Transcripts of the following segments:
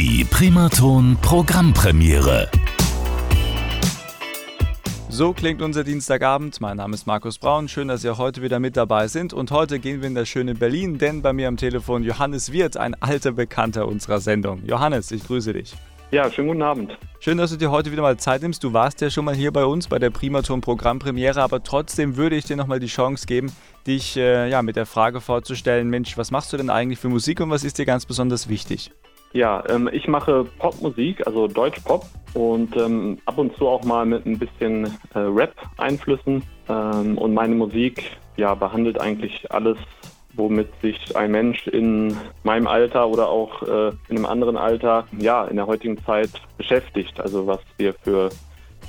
Die Primaton Programmpremiere. So klingt unser Dienstagabend. Mein Name ist Markus Braun. Schön, dass auch heute wieder mit dabei sind. Und heute gehen wir in das schöne Berlin, denn bei mir am Telefon Johannes Wirth, ein alter Bekannter unserer Sendung. Johannes, ich grüße dich. Ja, schönen guten Abend. Schön, dass du dir heute wieder mal Zeit nimmst. Du warst ja schon mal hier bei uns bei der Primaton Programmpremiere, aber trotzdem würde ich dir nochmal die Chance geben, dich äh, ja, mit der Frage vorzustellen, Mensch, was machst du denn eigentlich für Musik und was ist dir ganz besonders wichtig? Ja, ähm, ich mache Popmusik, also Deutschpop und ähm, ab und zu auch mal mit ein bisschen äh, Rap-Einflüssen. Ähm, und meine Musik ja, behandelt eigentlich alles womit sich ein Mensch in meinem Alter oder auch äh, in einem anderen Alter, ja, in der heutigen Zeit beschäftigt. Also was wir für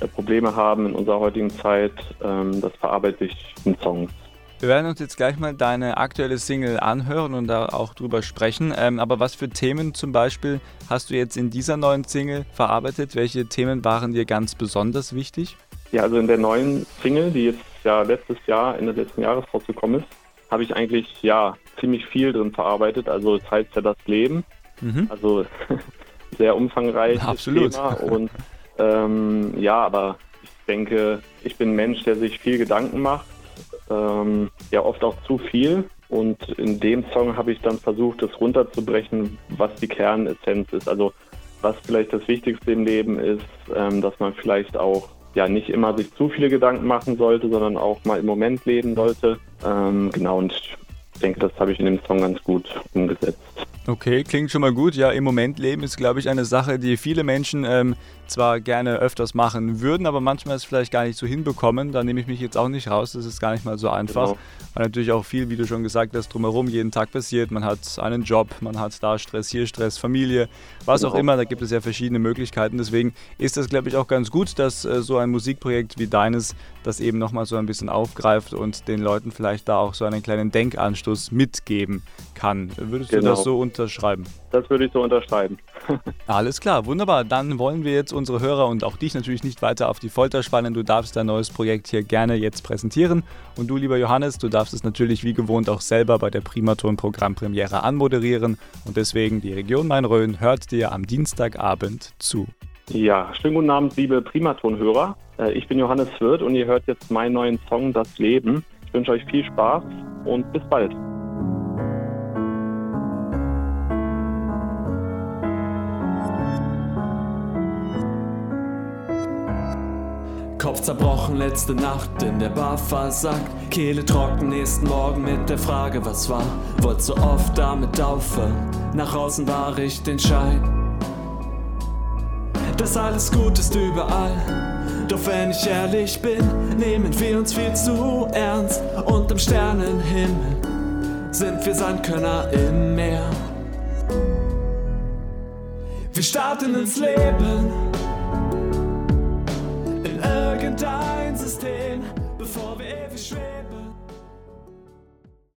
äh, Probleme haben in unserer heutigen Zeit, ähm, das verarbeite ich in Songs. Wir werden uns jetzt gleich mal deine aktuelle Single anhören und da auch drüber sprechen. Ähm, aber was für Themen zum Beispiel hast du jetzt in dieser neuen Single verarbeitet? Welche Themen waren dir ganz besonders wichtig? Ja, also in der neuen Single, die jetzt ja letztes Jahr, Ende letzten Jahres rausgekommen ist, habe ich eigentlich ja ziemlich viel drin verarbeitet. Also es heißt ja das Leben. Mhm. Also sehr umfangreiches Absolut. Thema. Und ähm, ja, aber ich denke, ich bin ein Mensch, der sich viel Gedanken macht. Ähm, ja, oft auch zu viel. Und in dem Song habe ich dann versucht, das runterzubrechen, was die Kernessenz ist. Also was vielleicht das Wichtigste im Leben ist, ähm, dass man vielleicht auch ja nicht immer sich zu viele Gedanken machen sollte, sondern auch mal im Moment leben sollte. Ähm, genau, und ich denke, das habe ich in dem Song ganz gut umgesetzt. Okay, klingt schon mal gut. Ja, im Moment leben ist, glaube ich, eine Sache, die viele Menschen ähm, zwar gerne öfters machen würden, aber manchmal es vielleicht gar nicht so hinbekommen. Da nehme ich mich jetzt auch nicht raus. Das ist gar nicht mal so einfach. Genau. Weil natürlich auch viel, wie du schon gesagt hast, drumherum jeden Tag passiert. Man hat einen Job, man hat da Stress, hier Stress, Familie, was genau. auch immer. Da gibt es ja verschiedene Möglichkeiten. Deswegen ist das, glaube ich, auch ganz gut, dass äh, so ein Musikprojekt wie deines das eben nochmal so ein bisschen aufgreift und den Leuten vielleicht da auch so einen kleinen Denkanstoß mitgeben kann. Würdest genau. du das genau. so unterschreiben? Das würde ich so unterschreiben. Alles klar, wunderbar. Dann wollen wir jetzt unsere Hörer und auch dich natürlich nicht weiter auf die Folter spannen. Du darfst dein neues Projekt hier gerne jetzt präsentieren. Und du, lieber Johannes, du darfst es natürlich wie gewohnt auch selber bei der Primaton-Programmpremiere anmoderieren. Und deswegen, die Region Main-Rhön hört dir am Dienstagabend zu. Ja, schönen guten Abend, liebe Primaton-Hörer. Äh, ich bin Johannes Wirth und ihr hört jetzt meinen neuen Song Das Leben. Ich wünsche euch viel Spaß und bis bald. Kopf zerbrochen, letzte Nacht in der Bar versagt. Kehle trocken, nächsten Morgen mit der Frage, was war. Wollt so oft damit aufhören. Nach außen war ich den Schein. Das alles gut ist überall. Doch wenn ich ehrlich bin, nehmen wir uns viel zu ernst. Und im Sternenhimmel sind wir Sandkörner im Meer. Wir starten ins Leben